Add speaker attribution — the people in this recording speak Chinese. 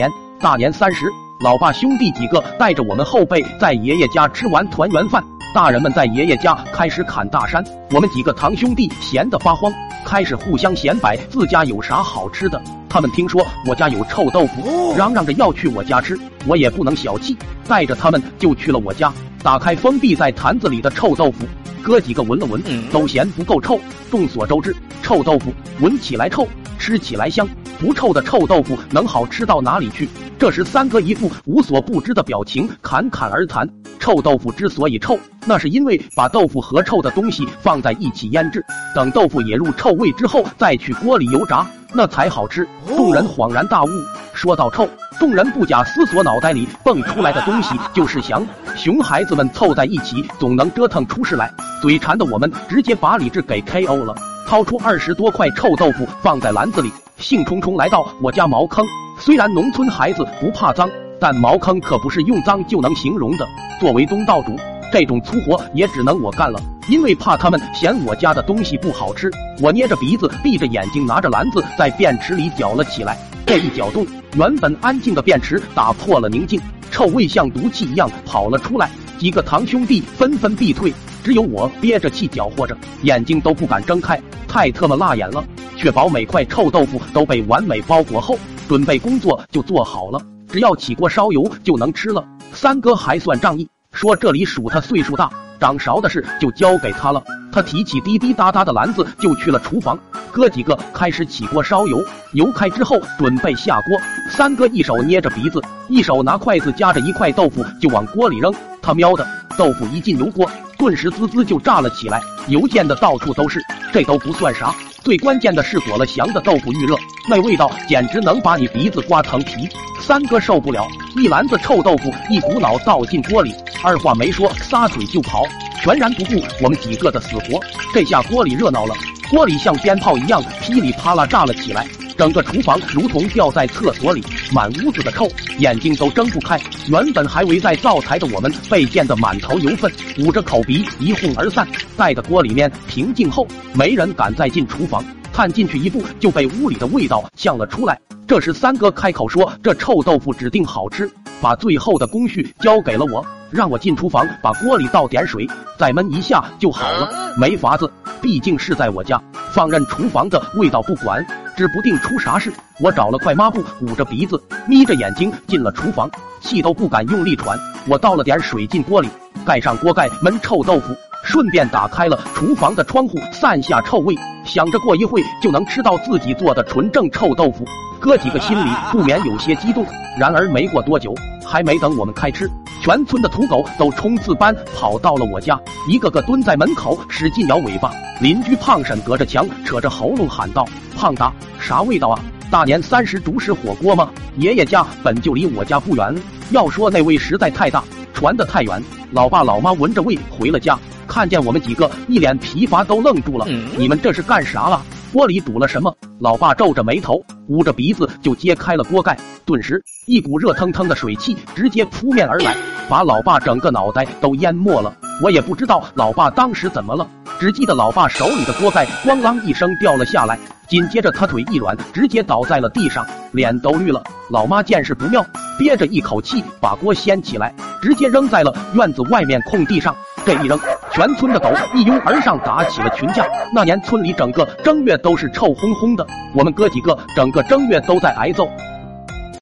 Speaker 1: 年大年三十，老爸兄弟几个带着我们后辈在爷爷家吃完团圆饭。大人们在爷爷家开始砍大山，我们几个堂兄弟闲得发慌，开始互相显摆自家有啥好吃的。他们听说我家有臭豆腐，嚷嚷着要去我家吃。我也不能小气，带着他们就去了我家，打开封闭在坛子里的臭豆腐，哥几个闻了闻，都嫌不够臭。众所周知，臭豆腐闻起来臭，吃起来香，不臭的臭豆腐能好吃到哪里去？这时，三哥一副无所不知的表情，侃侃而谈。臭豆腐之所以臭，那是因为把豆腐和臭的东西放在一起腌制，等豆腐也入臭味之后，再去锅里油炸，那才好吃。众人恍然大悟。说到臭，众人不假思索，脑袋里蹦出来的东西就是翔。熊孩子们凑在一起，总能折腾出事来。嘴馋的我们，直接把理智给 KO 了。掏出二十多块臭豆腐放在篮子里，兴冲冲来到我家茅坑。虽然农村孩子不怕脏。但茅坑可不是用脏就能形容的。作为东道主，这种粗活也只能我干了，因为怕他们嫌我家的东西不好吃。我捏着鼻子，闭着眼睛，拿着篮子在便池里搅了起来。这一搅动，原本安静的便池打破了宁静，臭味像毒气一样跑了出来。几个堂兄弟纷纷避退，只有我憋着气搅和着，眼睛都不敢睁开，太特么辣眼了。确保每块臭豆腐都被完美包裹后，准备工作就做好了。只要起锅烧油就能吃了。三哥还算仗义，说这里数他岁数大，掌勺的事就交给他了。他提起滴滴答答的篮子就去了厨房。哥几个开始起锅烧油，油开之后准备下锅。三哥一手捏着鼻子，一手拿筷子夹着一块豆腐就往锅里扔。他喵的，豆腐一进油锅，顿时滋滋就炸了起来，油溅的到处都是。这都不算啥。最关键的是裹了翔的豆腐预热，那味道简直能把你鼻子刮疼皮。三哥受不了，一篮子臭豆腐一股脑倒进锅里，二话没说撒腿就跑，全然不顾我们几个的死活。这下锅里热闹了，锅里像鞭炮一样噼里啪啦炸了起来，整个厨房如同掉在厕所里，满屋子的臭，眼睛都睁不开。原本还围在灶台的我们被溅得满头油粪，捂着口鼻一哄而散。待的锅里面平静后，没人敢再进厨房，探进去一步就被屋里的味道呛了出来。这时三哥开口说：“这臭豆腐指定好吃。”把最后的工序交给了我，让我进厨房把锅里倒点水，再焖一下就好了。没法子，毕竟是在我家，放任厨房的味道不管，指不定出啥事。我找了块抹布，捂着鼻子，眯着眼睛进了厨房，气都不敢用力喘。我倒了点水进锅里，盖上锅盖焖臭豆腐。顺便打开了厨房的窗户，散下臭味，想着过一会就能吃到自己做的纯正臭豆腐，哥几个心里不免有些激动。然而没过多久，还没等我们开吃，全村的土狗都冲刺般跑到了我家，一个个蹲在门口使劲摇尾巴。邻居胖婶隔着墙扯着喉咙喊道：“胖达，啥味道啊？大年三十主食火锅吗？爷爷家本就离我家不远，要说那味实在太大，传得太远。”老爸老妈闻着味回了家。看见我们几个一脸疲乏，都愣住了。你们这是干啥了？锅里煮了什么？老爸皱着眉头，捂着鼻子就揭开了锅盖。顿时，一股热腾腾的水汽直接扑面而来，把老爸整个脑袋都淹没了。我也不知道老爸当时怎么了，只记得老爸手里的锅盖咣啷一声掉了下来，紧接着他腿一软，直接倒在了地上，脸都绿了。老妈见势不妙，憋着一口气把锅掀起来，直接扔在了院子外面空地上。这一扔。全村的狗一拥而上，打起了群架。那年村里整个正月都是臭烘烘的，我们哥几个整个正月都在挨揍。